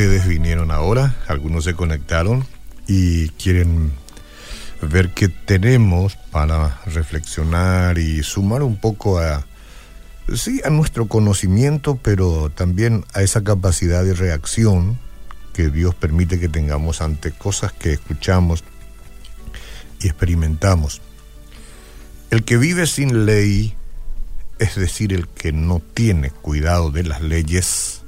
ustedes vinieron ahora, algunos se conectaron y quieren ver qué tenemos para reflexionar y sumar un poco a, sí, a nuestro conocimiento, pero también a esa capacidad de reacción que Dios permite que tengamos ante cosas que escuchamos y experimentamos. El que vive sin ley, es decir, el que no tiene cuidado de las leyes,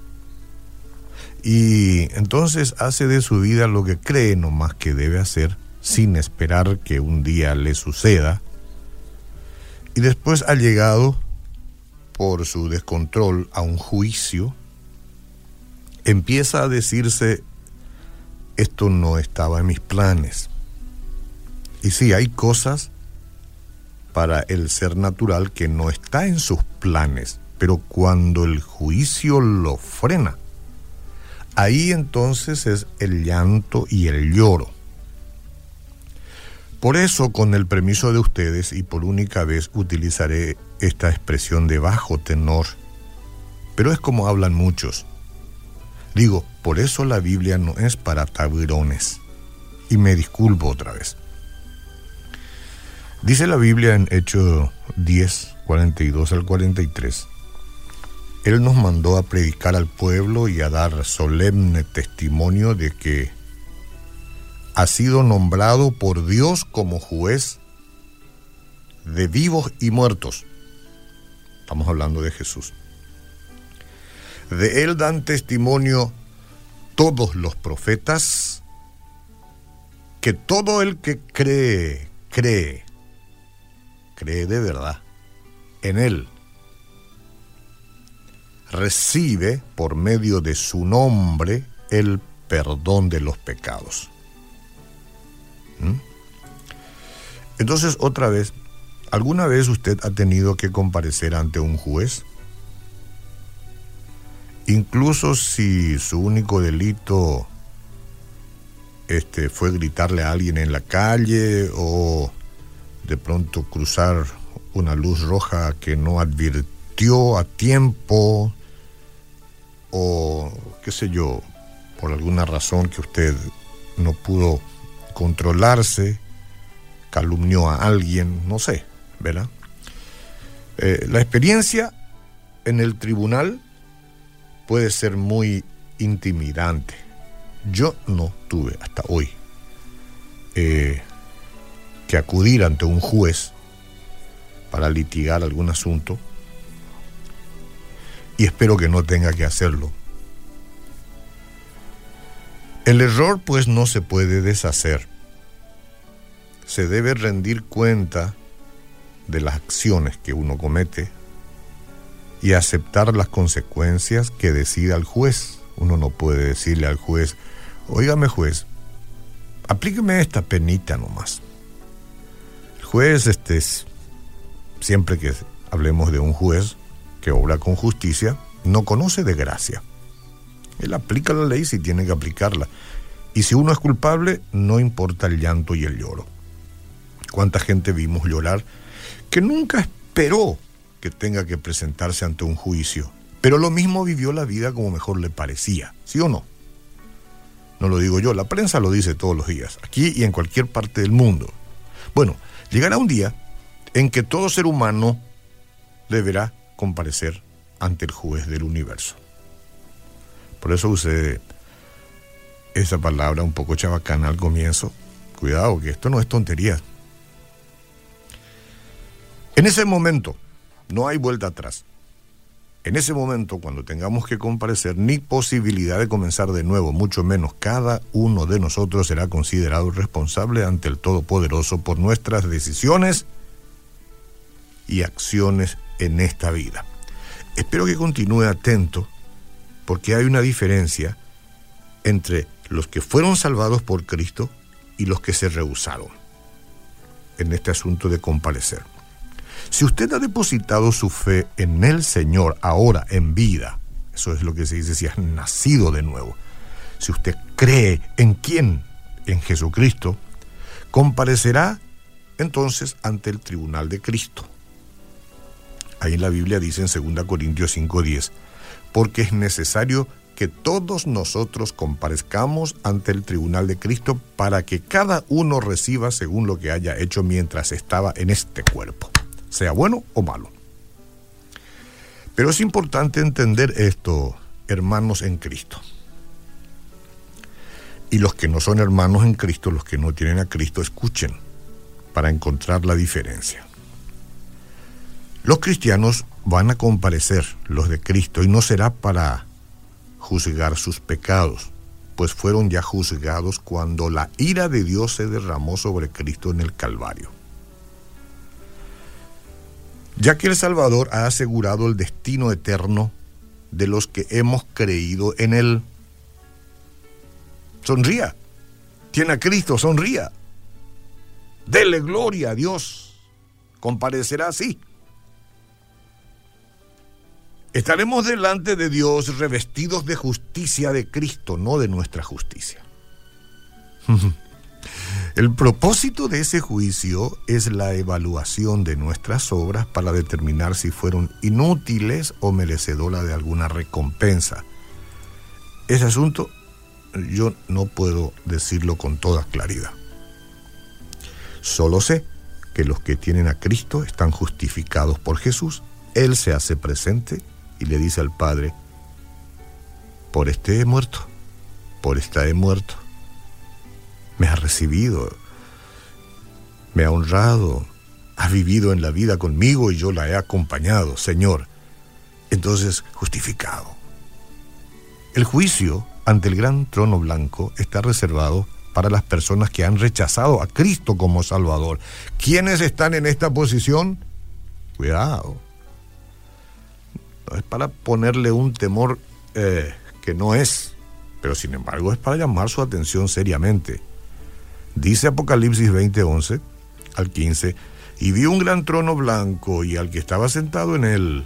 y entonces hace de su vida lo que cree nomás que debe hacer, sin esperar que un día le suceda. Y después ha llegado, por su descontrol, a un juicio. Empieza a decirse, esto no estaba en mis planes. Y sí, hay cosas para el ser natural que no está en sus planes, pero cuando el juicio lo frena, Ahí entonces es el llanto y el lloro. Por eso, con el permiso de ustedes y por única vez utilizaré esta expresión de bajo tenor, pero es como hablan muchos. Digo, por eso la Biblia no es para taburones. Y me disculpo otra vez. Dice la Biblia en Hechos 10, 42 al 43. Él nos mandó a predicar al pueblo y a dar solemne testimonio de que ha sido nombrado por Dios como juez de vivos y muertos. Estamos hablando de Jesús. De Él dan testimonio todos los profetas, que todo el que cree, cree, cree de verdad en Él recibe por medio de su nombre el perdón de los pecados. ¿Mm? Entonces, otra vez, ¿alguna vez usted ha tenido que comparecer ante un juez? Incluso si su único delito este, fue gritarle a alguien en la calle o de pronto cruzar una luz roja que no advirtió a tiempo, o qué sé yo, por alguna razón que usted no pudo controlarse, calumnió a alguien, no sé, ¿verdad? Eh, la experiencia en el tribunal puede ser muy intimidante. Yo no tuve hasta hoy eh, que acudir ante un juez para litigar algún asunto y espero que no tenga que hacerlo. El error pues no se puede deshacer. Se debe rendir cuenta de las acciones que uno comete y aceptar las consecuencias que decida el juez. Uno no puede decirle al juez, oígame juez, aplíqueme esta penita nomás. El juez, este, siempre que hablemos de un juez, que obra con justicia, no conoce de gracia. Él aplica la ley si tiene que aplicarla. Y si uno es culpable, no importa el llanto y el lloro. ¿Cuánta gente vimos llorar que nunca esperó que tenga que presentarse ante un juicio? Pero lo mismo vivió la vida como mejor le parecía, ¿sí o no? No lo digo yo, la prensa lo dice todos los días, aquí y en cualquier parte del mundo. Bueno, llegará un día en que todo ser humano deberá comparecer ante el juez del universo. Por eso usé esa palabra un poco chabacana al comienzo. Cuidado, que esto no es tontería. En ese momento, no hay vuelta atrás. En ese momento, cuando tengamos que comparecer, ni posibilidad de comenzar de nuevo, mucho menos cada uno de nosotros será considerado responsable ante el Todopoderoso por nuestras decisiones y acciones en esta vida. Espero que continúe atento porque hay una diferencia entre los que fueron salvados por Cristo y los que se rehusaron. en este asunto de comparecer. Si usted ha depositado su fe en el Señor ahora en vida, eso es lo que se dice si has nacido de nuevo, si usted cree en quién, en Jesucristo, comparecerá entonces ante el tribunal de Cristo. Ahí en la Biblia dice en 2 Corintios 5:10, porque es necesario que todos nosotros comparezcamos ante el tribunal de Cristo para que cada uno reciba según lo que haya hecho mientras estaba en este cuerpo, sea bueno o malo. Pero es importante entender esto, hermanos en Cristo. Y los que no son hermanos en Cristo, los que no tienen a Cristo, escuchen para encontrar la diferencia. Los cristianos van a comparecer, los de Cristo, y no será para juzgar sus pecados, pues fueron ya juzgados cuando la ira de Dios se derramó sobre Cristo en el Calvario. Ya que el Salvador ha asegurado el destino eterno de los que hemos creído en Él. Sonría. Tiene a Cristo, sonría. Dele gloria a Dios. Comparecerá así. Estaremos delante de Dios revestidos de justicia de Cristo, no de nuestra justicia. El propósito de ese juicio es la evaluación de nuestras obras para determinar si fueron inútiles o merecedoras de alguna recompensa. Ese asunto yo no puedo decirlo con toda claridad. Solo sé que los que tienen a Cristo están justificados por Jesús. Él se hace presente y le dice al Padre, por este he muerto, por esta he muerto. Me ha recibido, me ha honrado, ha vivido en la vida conmigo y yo la he acompañado, Señor. Entonces, justificado. El juicio ante el gran trono blanco está reservado para las personas que han rechazado a Cristo como Salvador. ¿Quiénes están en esta posición? Cuidado es para ponerle un temor eh, que no es, pero sin embargo es para llamar su atención seriamente. Dice Apocalipsis 20:11 al 15, y vi un gran trono blanco y al que estaba sentado en él,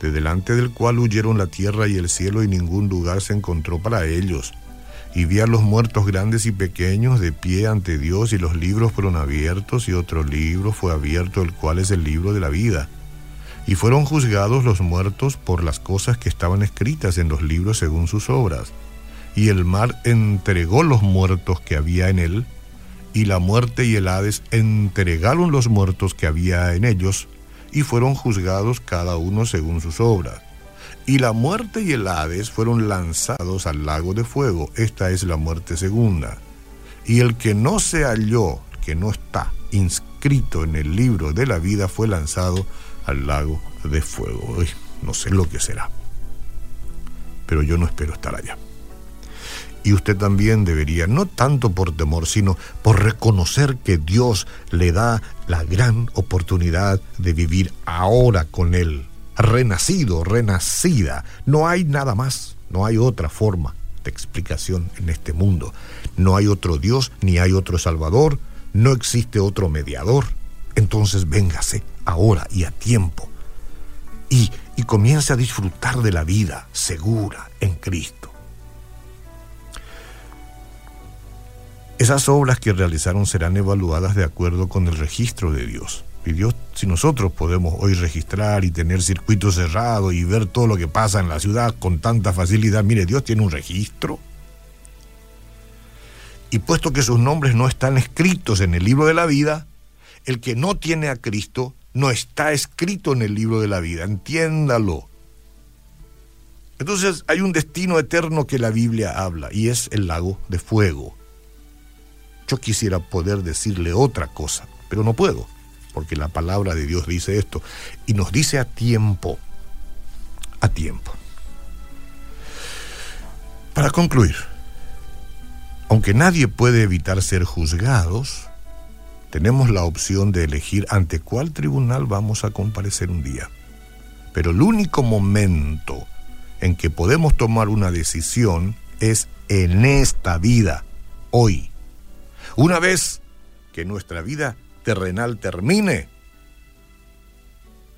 de delante del cual huyeron la tierra y el cielo y ningún lugar se encontró para ellos. Y vi a los muertos grandes y pequeños de pie ante Dios y los libros fueron abiertos y otro libro fue abierto, el cual es el libro de la vida y fueron juzgados los muertos por las cosas que estaban escritas en los libros según sus obras. Y el mar entregó los muertos que había en él, y la muerte y el Hades entregaron los muertos que había en ellos, y fueron juzgados cada uno según sus obras. Y la muerte y el Hades fueron lanzados al lago de fuego, esta es la muerte segunda. Y el que no se halló, que no está inscrito en el libro de la vida, fue lanzado al lago de fuego. no sé lo que será, pero yo no espero estar allá. Y usted también debería, no tanto por temor, sino por reconocer que Dios le da la gran oportunidad de vivir ahora con Él, renacido, renacida. No hay nada más, no hay otra forma de explicación en este mundo. No hay otro Dios, ni hay otro Salvador, no existe otro mediador. Entonces véngase ahora y a tiempo y, y comience a disfrutar de la vida segura en Cristo. Esas obras que realizaron serán evaluadas de acuerdo con el registro de Dios. Y Dios, si nosotros podemos hoy registrar y tener circuitos cerrados y ver todo lo que pasa en la ciudad con tanta facilidad, mire, Dios tiene un registro. Y puesto que sus nombres no están escritos en el libro de la vida, el que no tiene a Cristo no está escrito en el libro de la vida, entiéndalo. Entonces hay un destino eterno que la Biblia habla y es el lago de fuego. Yo quisiera poder decirle otra cosa, pero no puedo, porque la palabra de Dios dice esto y nos dice a tiempo, a tiempo. Para concluir, aunque nadie puede evitar ser juzgados, tenemos la opción de elegir ante cuál tribunal vamos a comparecer un día. Pero el único momento en que podemos tomar una decisión es en esta vida, hoy. Una vez que nuestra vida terrenal termine,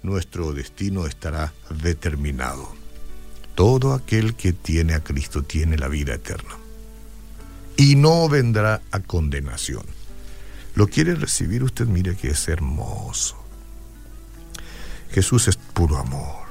nuestro destino estará determinado. Todo aquel que tiene a Cristo tiene la vida eterna y no vendrá a condenación. ¿Lo quiere recibir usted? Mire que es hermoso. Jesús es puro amor.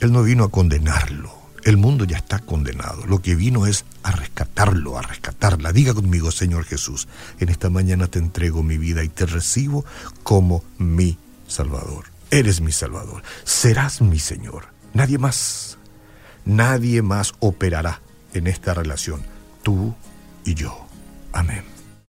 Él no vino a condenarlo. El mundo ya está condenado. Lo que vino es a rescatarlo, a rescatarla. Diga conmigo, Señor Jesús, en esta mañana te entrego mi vida y te recibo como mi Salvador. Eres mi Salvador. Serás mi Señor. Nadie más. Nadie más operará en esta relación. Tú y yo. Amén.